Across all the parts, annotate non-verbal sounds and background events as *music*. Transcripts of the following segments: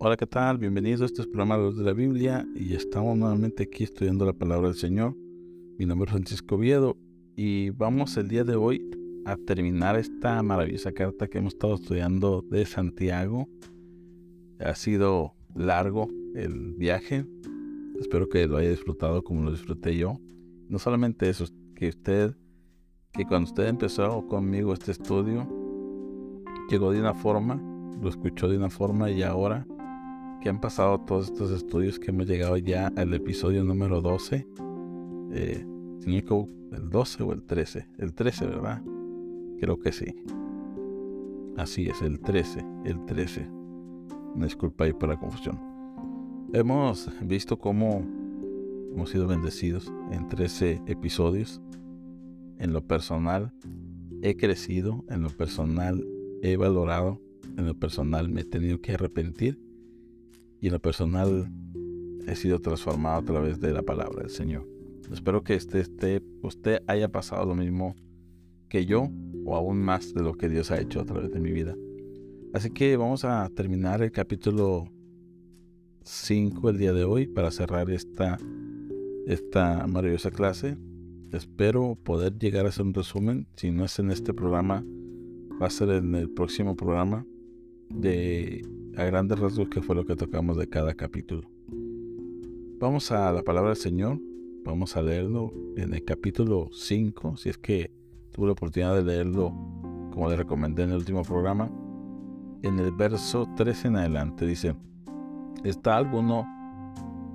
Hola, ¿qué tal? Bienvenidos a este programa de la Biblia y estamos nuevamente aquí estudiando la palabra del Señor. Mi nombre es Francisco Viedo y vamos el día de hoy a terminar esta maravillosa carta que hemos estado estudiando de Santiago. Ha sido largo el viaje. Espero que lo haya disfrutado como lo disfruté yo. No solamente eso, que usted, que cuando usted empezó conmigo este estudio, llegó de una forma, lo escuchó de una forma y ahora que han pasado todos estos estudios que hemos llegado ya al episodio número 12. Eh, el 12 o el 13. El 13, ¿verdad? Creo que sí. Así es, el 13. El 13. Una disculpa ahí por la confusión. Hemos visto cómo hemos sido bendecidos en 13 episodios. En lo personal he crecido, en lo personal he valorado, en lo personal me he tenido que arrepentir y en lo personal he sido transformado a través de la palabra del Señor. Espero que este, este, usted haya pasado lo mismo que yo o aún más de lo que Dios ha hecho a través de mi vida. Así que vamos a terminar el capítulo 5 el día de hoy para cerrar esta, esta maravillosa clase. Espero poder llegar a hacer un resumen. Si no es en este programa, va a ser en el próximo programa de a grandes rasgos que fue lo que tocamos de cada capítulo. Vamos a la palabra del Señor, vamos a leerlo en el capítulo 5, si es que tuve la oportunidad de leerlo como le recomendé en el último programa. En el verso 13 en adelante dice, ¿está alguno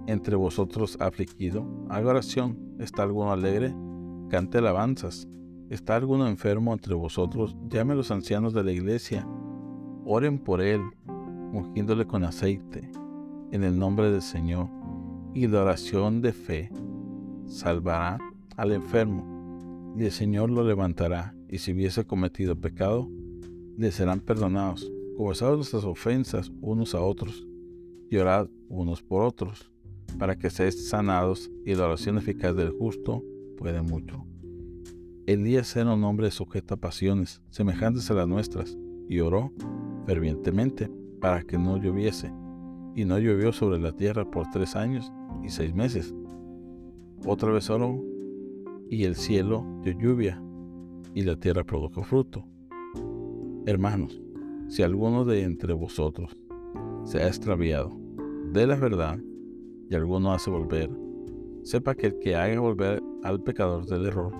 entre vosotros afligido? Haga oración. ¿Está alguno alegre? Cante alabanzas. ¿Está alguno enfermo entre vosotros? Llame a los ancianos de la iglesia. Oren por él ungiéndole con aceite en el nombre del Señor, y la oración de fe salvará al enfermo, y el Señor lo levantará, y si hubiese cometido pecado, le serán perdonados. Conversados nuestras ofensas unos a otros, y orad unos por otros, para que seáis sanados, y la oración eficaz del justo puede mucho. Elías era un hombre sujeto a pasiones semejantes a las nuestras, y oró fervientemente para que no lloviese, y no llovió sobre la tierra por tres años y seis meses. Otra vez oró, y el cielo dio lluvia, y la tierra produjo fruto. Hermanos, si alguno de entre vosotros se ha extraviado de la verdad, y alguno hace volver, sepa que el que haga volver al pecador del error,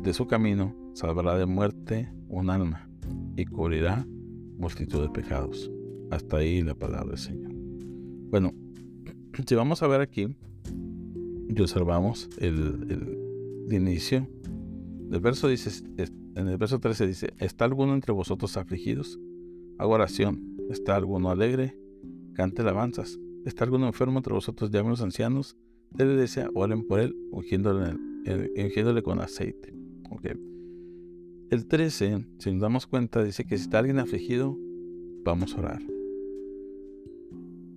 de su camino, salvará de muerte un alma, y cubrirá multitud de pecados. Hasta ahí la palabra del Señor. Bueno, *clears throat* si vamos a ver aquí y observamos el, inicio del verso dice, en el verso 13 dice, ¿está alguno entre vosotros afligidos? Hago oración. ¿Está alguno alegre? Cante alabanzas. ¿Está alguno enfermo entre vosotros? Llamen los ancianos de la iglesia, oren por él, ungiéndole, ungiéndole con aceite. Okay. El 13, si nos damos cuenta, dice que si está alguien afligido, vamos a orar.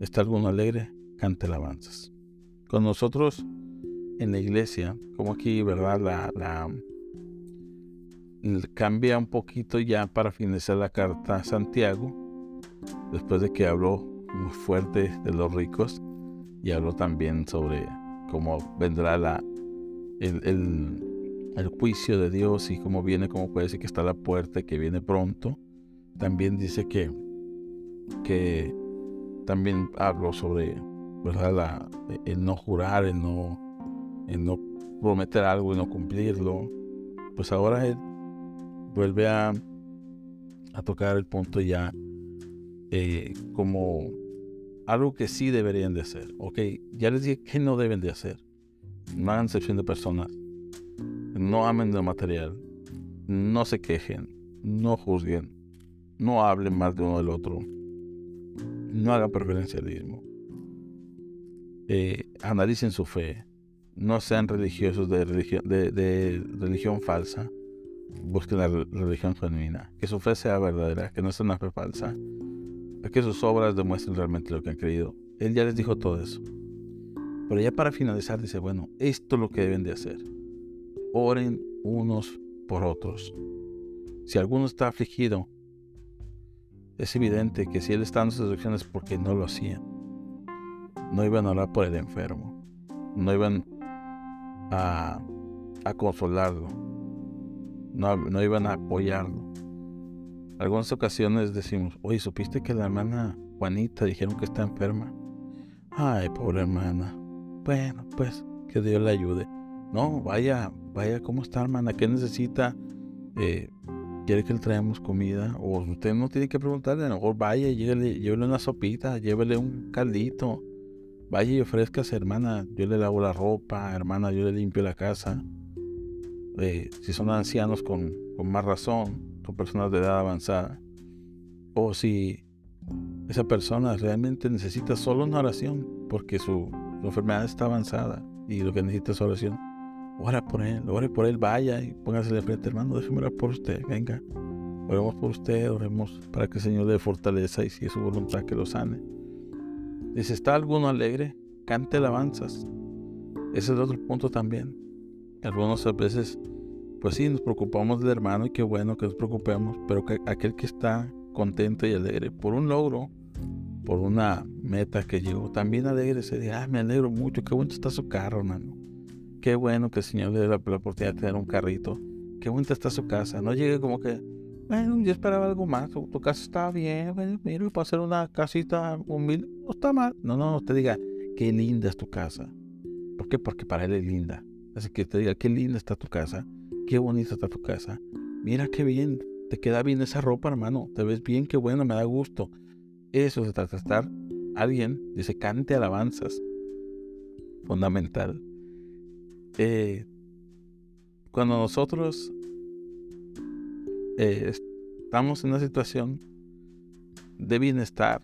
¿Está alguno alegre? Cante alabanzas. Con nosotros en la iglesia, como aquí, ¿verdad? La, la, cambia un poquito ya para finalizar la carta a Santiago, después de que habló muy fuerte de los ricos y habló también sobre cómo vendrá la, el, el, juicio de Dios y cómo viene, cómo puede decir que está la puerta y que viene pronto. También dice que, que también hablo sobre ¿verdad? el no jurar, el no, el no prometer algo y no cumplirlo. Pues ahora él vuelve a, a tocar el punto ya eh, como algo que sí deberían de hacer. Ok, ya les dije que no deben de hacer. No hagan excepción de personas. No amen de material. No se quejen. No juzguen. No hablen más de uno del otro no hagan preferencialismo. Eh, analicen su fe. No sean religiosos de religión, falsa. Busquen la religión genuina. Que su fe sea verdadera, que no sea una fe falsa. Que sus obras demuestren realmente lo que han creído. Él ya les dijo todo eso. Pero ya para finalizar dice, bueno, esto es lo que deben de hacer. Oren unos por otros. Si alguno está afligido, es evidente que si él está en esas instrucciones porque no lo hacía. No iban a orar por el enfermo. No iban a, consolarlo. No, no iban a apoyarlo. Algunas ocasiones decimos, oye, ¿supiste que la hermana Juanita dijeron que está enferma? Ay, pobre hermana. Bueno, pues que Dios le ayude. No, vaya, vaya, ¿cómo está hermana? ¿Qué necesita? Eh, quiere que le traemos comida, o usted no tiene que preguntarle, a lo mejor vaya, llévele, llévele una sopita, llévele un caldito, vaya y ofrezcase, hermana, yo le lavo la ropa, hermana, yo le limpio la casa. Eh, si son ancianos con, más razón, son personas de edad avanzada, o si esa persona realmente necesita solo una oración porque su, su enfermedad está avanzada y lo que necesita es oración ora por él, ore por él, vaya y póngase de frente, hermano, déjeme orar por usted, venga. Oremos por usted, oremos para que el Señor le dé fortaleza y si es su voluntad que lo sane. Dice, ¿está alguno alegre? Cante alabanzas. Ese es otro punto también. Algunas veces, pues sí, nos preocupamos del hermano y qué bueno que nos preocupemos, pero que aquel que está contento y alegre por un logro, por una meta que llegó, también alegre se dice, ah, me alegro mucho, qué bueno está su carro, hermano. Qué bueno que el Señor le dé la, oportunidad de tener un carrito. Qué bonita está su casa. No llegue como que, bueno, yo esperaba algo más. Tu, casa está bien. Bueno, mira, para hacer una casita humilde, no está mal. No, no, te diga, qué linda es tu casa. ¿Por qué? Porque para él es linda. Así que te diga, qué linda está tu casa. Qué bonita está tu casa. Mira qué bien. Te queda bien esa ropa, hermano. Te ves bien, qué bueno, me da gusto. Eso se trata de estar. Alguien dice, cante alabanzas. Fundamental. Eh, cuando nosotros eh, estamos en una situación de bienestar,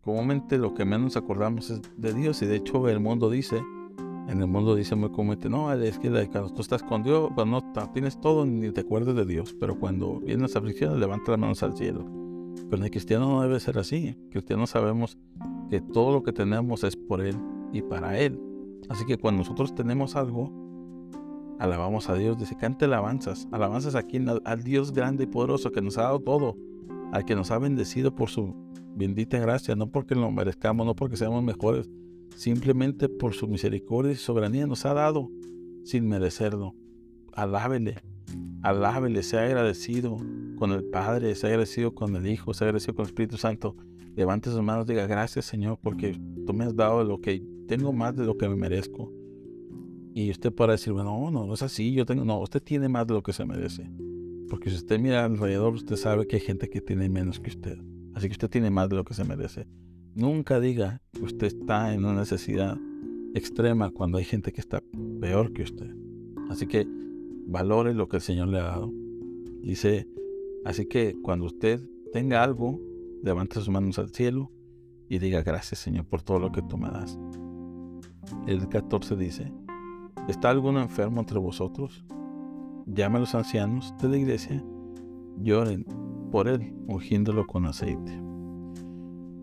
comúnmente lo que menos acordamos es de Dios y de hecho el mundo dice, en el mundo dice muy comúnmente, no, es que cuando tú estás con Dios, cuando no tienes todo ni te acuerdas de Dios, pero cuando vienen las aflicciones levanta las manos al cielo. Pero en el cristiano no debe ser así. En cristiano sabemos que todo lo que tenemos es por Él y para Él. Así que cuando nosotros tenemos algo, alabamos a Dios. Dice, cante alabanzas. Alabanzas aquí al Dios grande y poderoso que nos ha dado todo. Al que nos ha bendecido por su bendita gracia. No porque lo merezcamos, no porque seamos mejores. Simplemente por su misericordia y soberanía nos ha dado sin merecerlo. Alábele. Alábele. Sea agradecido con el Padre. Sea agradecido con el Hijo. Sea agradecido con el Espíritu Santo. Levante sus manos. Diga, gracias Señor porque tú me has dado lo que tengo más de lo que me merezco. Y usted podrá decir, no, no, no es así, yo tengo, no, usted tiene más de lo que se merece. Porque si usted mira alrededor, usted sabe que hay gente que tiene menos que usted. Así que usted tiene más de lo que se merece. Nunca diga que usted está en una necesidad extrema cuando hay gente que está peor que usted. Así que valore lo que el Señor le ha dado. Dice, así que cuando usted tenga algo, levante sus manos al cielo y diga gracias Señor por todo lo que tú me das. El 14 dice, ¿Está alguno enfermo entre vosotros? Llame a los ancianos de la iglesia, lloren por él, ungiéndolo con aceite.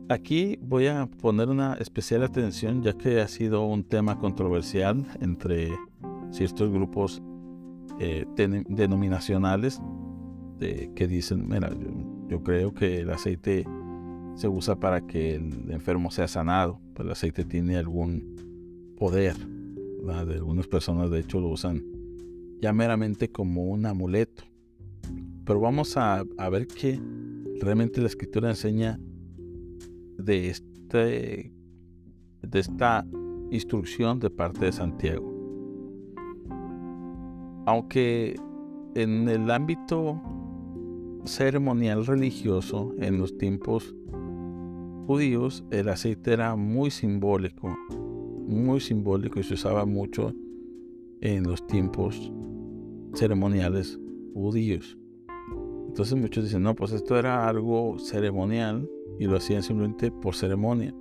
Aquí voy a poner una especial atención ya que ha sido un tema controversial entre ciertos grupos eh, denominacionales que dicen, mira, yo, creo que el aceite se usa para que el enfermo sea sanado, pero el aceite tiene algún poder de algunas personas de hecho lo usan ya meramente como un amuleto. Pero vamos a, ver que realmente la escritura enseña de, este, de esta instrucción de parte de Santiago. Aunque en el ámbito ceremonial religioso, en los tiempos judíos, el aceite era muy simbólico muy simbólico y se usaba mucho en los tiempos ceremoniales judíos. Entonces muchos dicen, no, pues esto era algo ceremonial y lo hacían simplemente por ceremonia.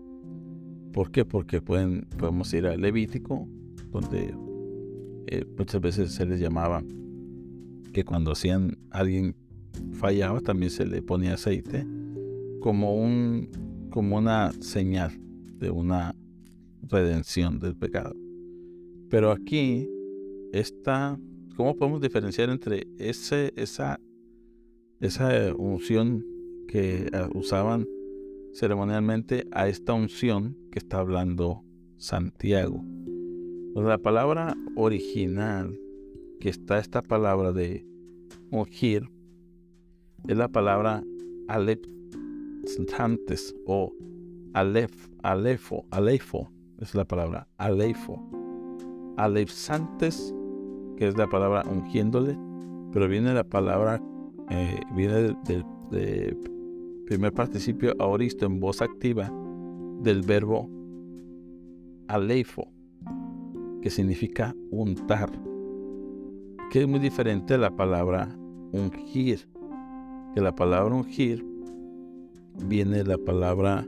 ¿Por qué? Porque pueden, podemos ir al Levítico, donde eh, muchas veces se les llamaba que cuando hacían alguien fallaba también se le ponía aceite como un como una señal de una redención del pecado. Pero aquí está, ¿cómo podemos diferenciar entre ese, esa, esa unción que ah, usaban ceremonialmente a esta unción que está hablando Santiago. La palabra original que está esta palabra de ungir es la palabra alepsantes o alef, alefo, alefo, es la palabra alefo. Alepsantes, que es la palabra ungiéndole, pero viene la palabra, eh, viene del, primer participio aoristo en voz activa del verbo alefo que significa untar, que es muy diferente a la palabra ungir, que la palabra ungir viene de la palabra,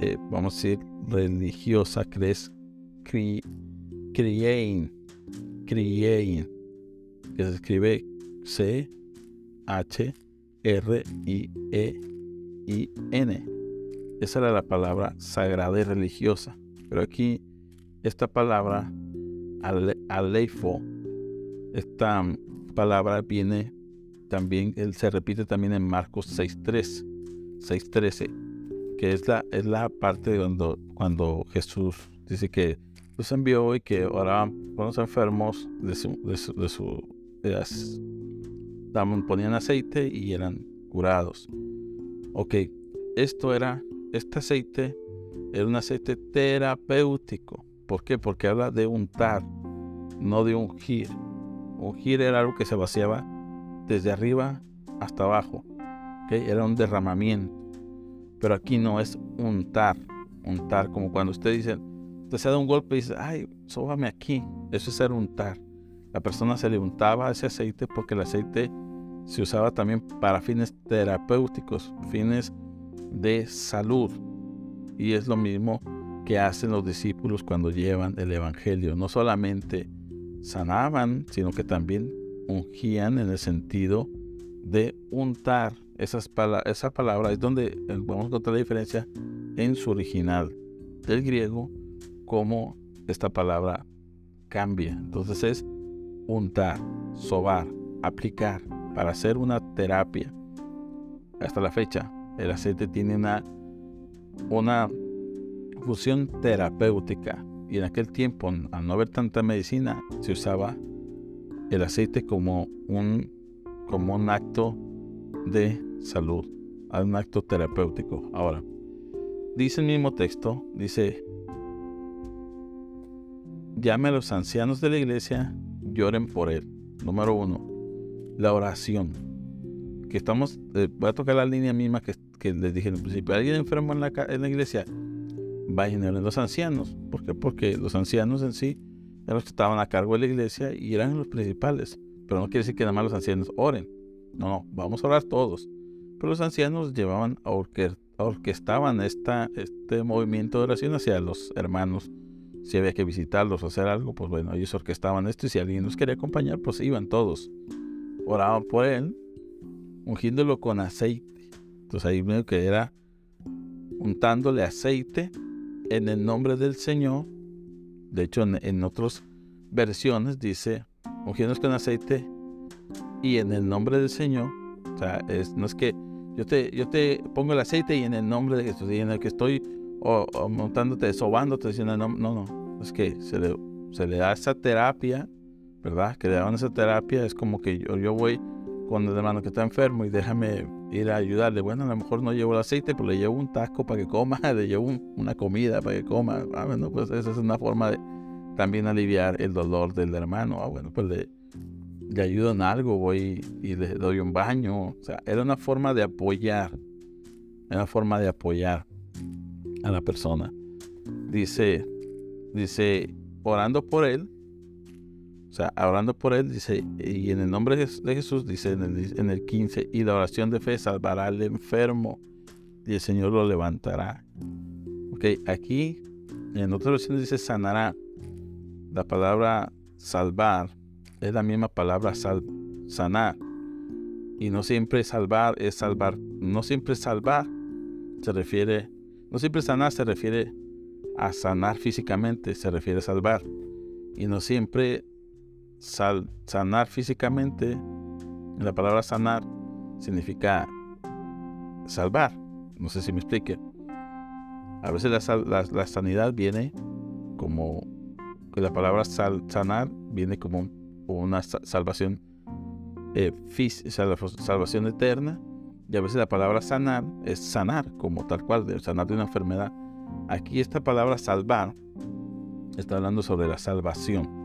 eh, vamos a decir, religiosa, que es cri, que se escribe C, H, R, I, E, I, N. Esa era la palabra sagrada y religiosa. Pero aquí esta palabra, aleifo, esta palabra viene también, se repite también en Marcos 6.3, 6.13, que es la, es la parte cuando, cuando Jesús dice que los envió y que oraban con los enfermos de su, de su, de su ponían aceite y eran curados. Ok, esto era, este aceite era un aceite terapéutico. ¿Por qué? Porque habla de untar, no de ungir. Ungir era algo que se vaciaba desde arriba hasta abajo. Era un derramamiento. Pero aquí no es untar. Untar, como cuando usted dice, usted se da un golpe y dice, ay, sóbame aquí. Eso es ser untar. La persona se le untaba ese aceite porque el aceite se usaba también para fines terapéuticos, fines de salud. Y es lo mismo que hacen los discípulos cuando llevan el Evangelio. No solamente sanaban, sino que también ungían en el sentido de untar. Esas esa palabra es donde vamos a encontrar la diferencia en su original del griego, cómo esta palabra cambia. Entonces es untar, sobar, aplicar para hacer una terapia. Hasta la fecha, el aceite tiene una, una función terapéutica y en aquel tiempo, al no haber tanta medicina, se usaba el aceite como un, como un acto de salud, un acto terapéutico. Ahora, dice el mismo texto, dice, llame a los ancianos de la iglesia, lloren por él. Número uno, la oración. Que estamos, eh, voy a tocar la línea misma que, que les dije en el principio. ¿Alguien enfermo en la, en la iglesia? Vayan a los ancianos. ¿Por qué? Porque los ancianos en sí eran los que estaban a cargo de la iglesia y eran los principales. Pero no quiere decir que nada más los ancianos oren. No, no, vamos a orar todos. Pero los ancianos llevaban a orquestaban esta, este movimiento de oración hacia los hermanos. Si había que visitarlos o hacer algo, pues bueno, ellos orquestaban esto y si alguien los quería acompañar, pues iban todos. Oraban por él, ungiéndolo con aceite. Entonces ahí veo que era untándole aceite en el nombre del Señor. De hecho, en, otras versiones dice, ungiéndonos con aceite y en el nombre del Señor. O sea, no es que yo te, yo te pongo el aceite y en el nombre de Jesús, y en el que estoy montándote, sobándote, diciendo, no, no, no, es que se le, se le da esa terapia, ¿verdad? Que le dan esa terapia, es como que yo, yo voy con el hermano que está enfermo y déjame ir a ayudarle. Bueno, a lo mejor no llevo el aceite, pero le llevo un taco para que coma, *laughs* le llevo una comida para que coma. Ah, bueno, pues esa es una forma de también aliviar el dolor del hermano. Ah, bueno, pues le, le ayudo en algo, voy y le doy un baño. O sea, era una forma de apoyar, era una forma de apoyar a la persona. Dice, dice, orando por él, o sea, hablando por él, dice, y en el nombre de Jesús, dice en el, en el 15, y la oración de fe salvará al enfermo y el Señor lo levantará. Ok, aquí en otra versión dice sanará. La palabra salvar es la misma palabra sanar. Y no siempre salvar es salvar. No siempre salvar se refiere, no siempre sanar se refiere a sanar físicamente, se refiere a salvar. Y no siempre sanar físicamente, la palabra sanar significa salvar. No sé si me explique. A veces la, sanidad viene como, la palabra sanar viene como una salvación, eh, salvación eterna. Y a veces la palabra sanar es sanar, como tal cual, sanar de una enfermedad. Aquí esta palabra salvar está hablando sobre la salvación.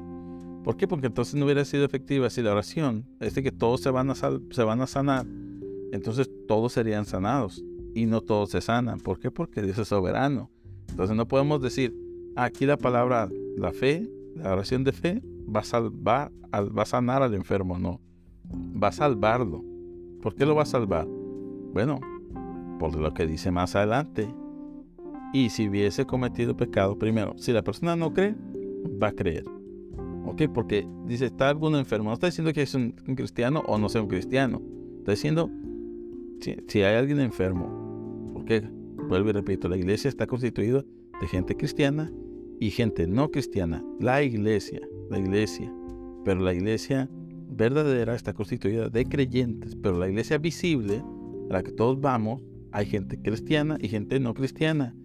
¿Por qué? Porque entonces no hubiera sido efectiva si la oración es de que todos se van a, se van a sanar, entonces todos serían sanados y no todos se sanan. ¿Por qué? Porque Dios es soberano. Entonces no podemos decir, aquí la palabra, la fe, la oración de fe va a salvar, va a sanar al enfermo, no. Va a salvarlo. ¿Por qué lo va a salvar? Bueno, por lo que dice más adelante. Y si hubiese cometido pecado, primero, si la persona no cree, va a creer. ¿Ok? Porque dice, ¿está alguno enfermo? No está diciendo que es un, cristiano o no sea un cristiano. Está diciendo, si, hay alguien enfermo, porque, vuelvo y repito, la iglesia está constituida de gente cristiana y gente no cristiana. La iglesia, la iglesia, pero la iglesia verdadera está constituida de creyentes, pero la iglesia visible, a la que todos vamos, hay gente cristiana y gente no cristiana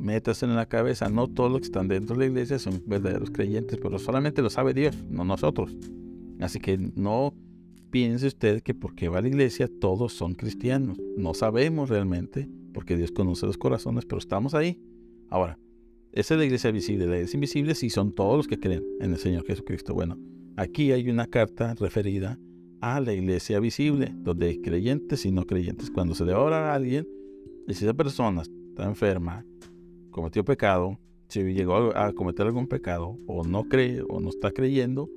metas en la cabeza, no todos los que están dentro de la iglesia son verdaderos creyentes, pero solamente lo sabe Dios, no nosotros. Así que no piense usted que porque va a la iglesia todos son cristianos. No sabemos realmente, porque Dios conoce los corazones, pero estamos ahí. Ahora, esa es la iglesia visible. La iglesia invisible sí son todos los que creen en el Señor Jesucristo. Bueno, aquí hay una carta referida a la iglesia visible, donde hay creyentes y no creyentes. Cuando se le ora a alguien, y si esa persona está enferma, cometió pecado, si llegó a, cometer algún pecado, o no cree, o no está creyendo,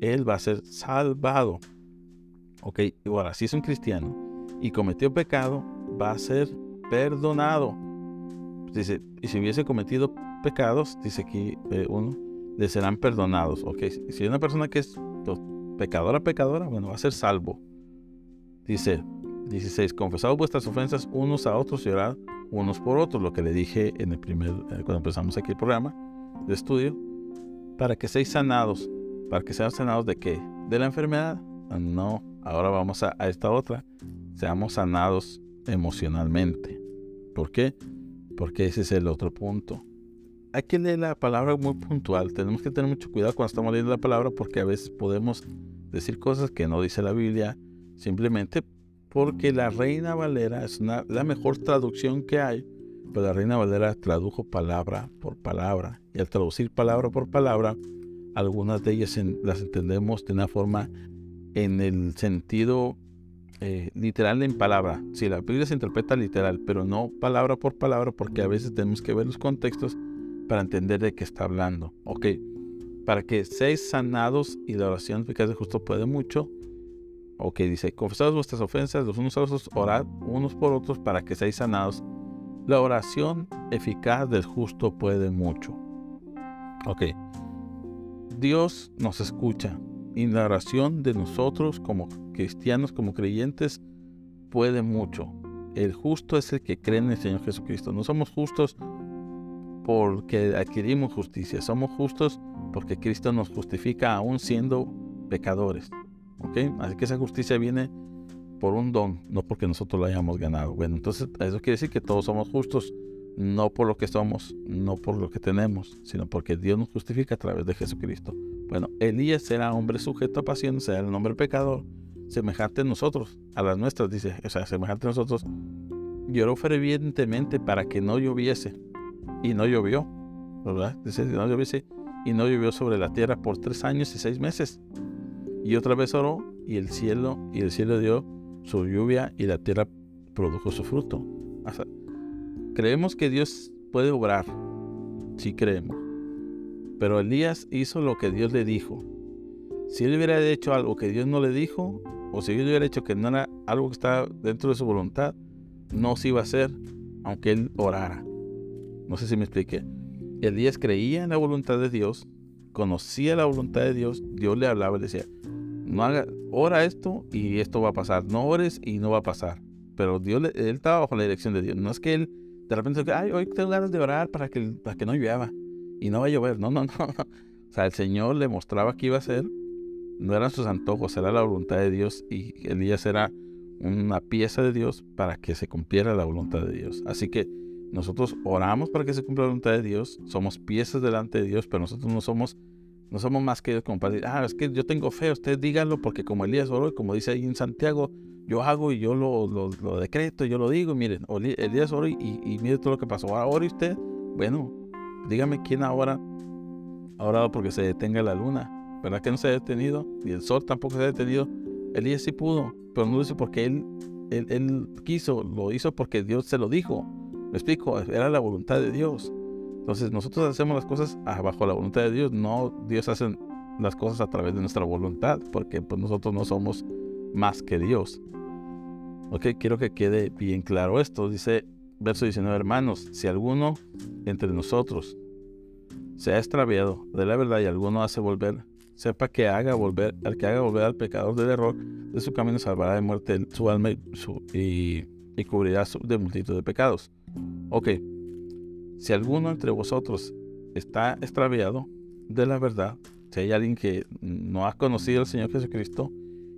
él va a ser salvado. Ok, ahora, si es un cristiano y cometió pecado, va a ser perdonado. Dice, y si hubiese cometido pecados, dice aquí eh, uno, le serán perdonados. Ok, si hay una persona que es pecadora, pecadora, bueno, va a ser salvo. Dice 16, confesad vuestras ofensas unos a otros y orad unos por otros, lo que le dije en el primer, eh, cuando empezamos aquí el programa de estudio, para que seáis sanados. ¿Para que sean sanados de qué? ¿De la enfermedad? No, ahora vamos a, esta otra. Seamos sanados emocionalmente. ¿Por qué? Porque ese es el otro punto. Hay que leer la palabra muy puntual. Tenemos que tener mucho cuidado cuando estamos leyendo la palabra porque a veces podemos decir cosas que no dice la Biblia simplemente porque la Reina Valera es la mejor traducción que hay, pero la Reina Valera tradujo palabra por palabra. Y al traducir palabra por palabra, algunas de ellas las entendemos de una forma en el sentido eh, literal en palabra. Si la Biblia se interpreta literal, pero no palabra por palabra, porque a veces tenemos que ver los contextos para entender de qué está hablando. Ok, para que seáis sanados y la oración eficaz de justo puede mucho, Ok, dice, confesad vuestras ofensas los unos a los otros, orad unos por otros para que seáis sanados. La oración eficaz del justo puede mucho. Ok, Dios nos escucha y la oración de nosotros como cristianos, como creyentes, puede mucho. El justo es el que cree en el Señor Jesucristo. No somos justos porque adquirimos justicia, somos justos porque Cristo nos justifica aún siendo pecadores. Así que esa justicia viene por un don, no porque nosotros la hayamos ganado. Bueno, entonces eso quiere decir que todos somos justos, no por lo que somos, no por lo que tenemos, sino porque Dios nos justifica a través de Jesucristo. Bueno, Elías era hombre sujeto a pasiones, era el hombre pecador, semejante a nosotros, a las nuestras, dice, o sea, semejante a nosotros. Lloró fervientemente para que no lloviese, y no llovió, ¿verdad? Dice, no lloviese, y no llovió sobre la tierra por tres años y seis meses. Y otra vez oró y el cielo y el cielo dio su lluvia y la tierra produjo su fruto. creemos que Dios puede obrar, sí creemos. Pero Elías hizo lo que Dios le dijo. Si él hubiera hecho algo que Dios no le dijo, o si él hubiera hecho que no era algo que estaba dentro de su voluntad, no se iba a hacer, aunque él orara. No sé si me expliqué. Elías creía en la voluntad de Dios, conocía la voluntad de Dios, Dios le hablaba y le decía, no haga, ora esto y esto va a pasar. No ores y no va a pasar. Pero Dios, él estaba bajo la dirección de Dios. No es que él de repente, ay, hoy tengo ganas de orar para que, para que no llueva. Y no va a llover. No, no, no, O sea, el Señor le mostraba qué iba a hacer. No eran sus antojos, era la voluntad de Dios. Y Elías era una pieza de Dios para que se cumpliera la voluntad de Dios. Así que nosotros oramos para que se cumpla la voluntad de Dios, somos piezas delante de Dios, pero nosotros no somos, no somos más que decir, ah, es que yo tengo fe, usted dígalo, porque como Elías oró, como dice ahí en Santiago, yo hago y yo lo, lo, decreto, yo lo digo, miren, Elías oró y, y, mire todo lo que pasó. Ahora usted, bueno, dígame quién ahora ha orado porque se detenga la luna, ¿verdad que no se ha detenido? Y el sol tampoco se ha detenido. Elías sí pudo, pero no lo hizo porque él, él, él quiso, lo hizo porque Dios se lo dijo. ¿Me explico? Era la voluntad de Dios. Entonces nosotros hacemos las cosas bajo la voluntad de Dios, no Dios hace las cosas a través de nuestra voluntad, porque pues nosotros no somos más que Dios. Ok, quiero que quede bien claro esto. Dice verso 19, hermanos, si alguno entre nosotros se ha extraviado de la verdad y alguno hace volver, sepa que haga volver, al que haga volver al pecador del error de su camino salvará de muerte su alma y, y cubrirá de multitud de pecados. Ok, si alguno entre vosotros está extraviado de la verdad, si hay alguien que no ha conocido al Señor Jesucristo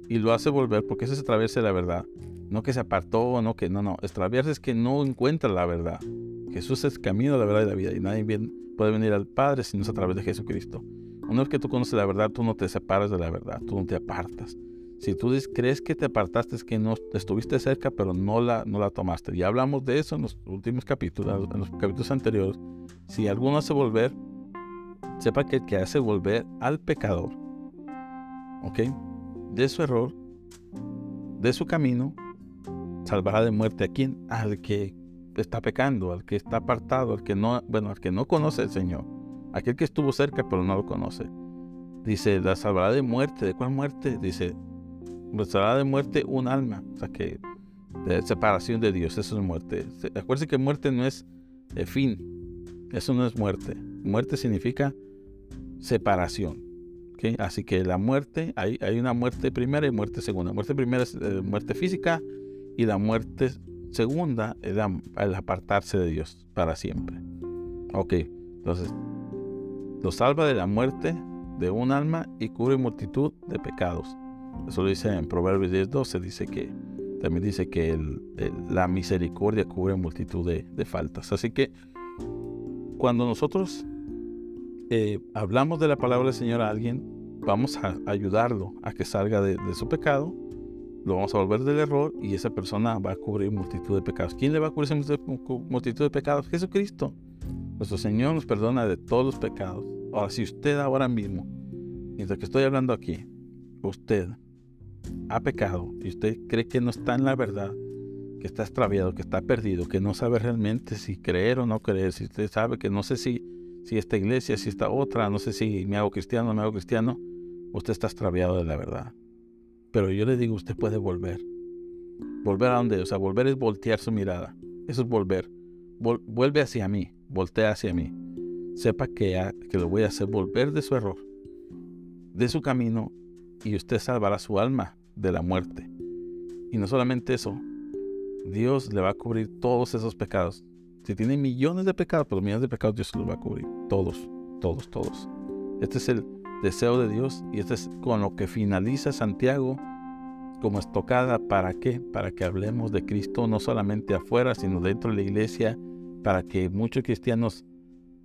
y lo hace volver, porque ese es extraviarse de la verdad, no que se apartó, no que no, no, extraviarse es que no encuentra la verdad. Jesús es el camino, la verdad y la vida, y nadie puede venir al Padre si no es a través de Jesucristo. Una vez que tú conoces la verdad, tú no te separas de la verdad, tú no te apartas. Si tú crees que te apartaste, es que no estuviste cerca, pero no la, no la tomaste. Ya hablamos de eso en los últimos capítulos, en los capítulos anteriores. Si alguno hace volver, sepa que el que hace volver al pecador, ¿ok? De su error, de su camino, salvará de muerte a quien? Al que está pecando, al que está apartado, al que no, bueno, al que no conoce al Señor. Aquel que estuvo cerca pero no lo conoce. Dice, la salvará de muerte. ¿De cuál muerte? Dice, Restará de muerte un alma, o sea que de separación de Dios, eso es muerte. Acuérdense que muerte no es el fin, eso no es muerte. Muerte significa separación. Así que la muerte, hay, hay una muerte primera y muerte segunda. Muerte primera es eh, muerte física y la muerte segunda es el apartarse de Dios para siempre. Ok, entonces lo salva de la muerte de un alma y cubre multitud de pecados. Eso lo dice en Proverbios 10:12, dice que también dice que la misericordia cubre multitud de, faltas. Así que cuando nosotros eh, hablamos de la palabra del Señor a alguien, vamos a ayudarlo a que salga de, su pecado, lo vamos a volver del error y esa persona va a cubrir multitud de pecados. ¿Quién le va a cubrir esa multitud de pecados? Jesucristo. Nuestro Señor nos perdona de todos los pecados. Ahora, si usted ahora mismo, mientras que estoy hablando aquí, usted ha pecado y usted cree que no está en la verdad, que está extraviado, que está perdido, que no sabe realmente si creer o no creer, si usted sabe que no sé si, si esta iglesia, si esta otra, no sé si me hago cristiano o me hago cristiano, usted está extraviado de la verdad. Pero yo le digo, usted puede volver. ¿Volver a dónde? O sea, volver es voltear su mirada. Eso es volver. vuelve hacia mí, voltea hacia mí. Sepa que, que lo voy a hacer volver de su error, de su camino y usted salvará su alma de la muerte. Y no solamente eso, Dios le va a cubrir todos esos pecados. Si tiene millones de pecados, pero millones de pecados Dios los va a cubrir. Todos, todos, todos. Este es el deseo de Dios y este es con lo que finaliza Santiago como estocada. ¿Para qué? Para que hablemos de Cristo no solamente afuera, sino dentro de la iglesia, para que muchos cristianos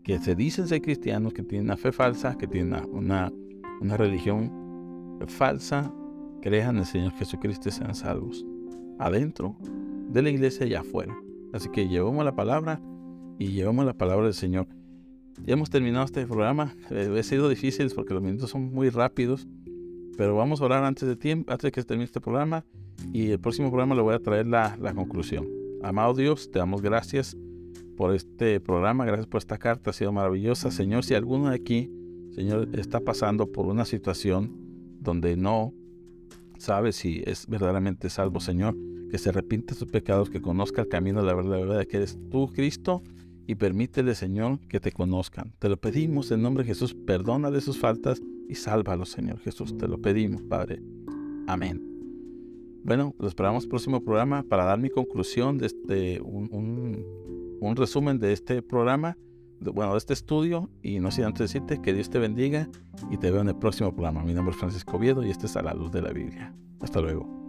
que se dicen ser cristianos, que tienen una fe falsa, que tienen una, una religión falsa crean en el Señor Jesucristo y sean salvos. Adentro de la iglesia y afuera. Así que llevamos la palabra y llevamos la palabra del Señor. Ya hemos terminado este programa. Eh, ha sido difícil porque los minutos son muy rápidos. Pero vamos a orar antes de tiempo, antes de que termine este programa. Y el próximo programa le voy a traer la, la conclusión. Amado Dios, te damos gracias por este programa. Gracias por esta carta. Ha sido maravillosa. Señor, si alguno de aquí, Señor, está pasando por una situación donde no sabe si es verdaderamente salvo, Señor, que se arrepiente sus pecados, que conozca el camino de la verdad, la verdad que eres tú, Cristo, y permítele, Señor, que te conozcan. Te lo pedimos en nombre de Jesús, perdona de sus faltas y sálvalos, Señor Jesús. Te lo pedimos, Padre. Amén. Bueno, lo esperamos próximo programa para dar mi conclusión de este, un, un resumen de este programa bueno, de este estudio y no sé antes decirte que Dios te bendiga y te veo en el próximo programa. Mi nombre es Francisco Oviedo y este es a la luz de la Biblia. Hasta luego.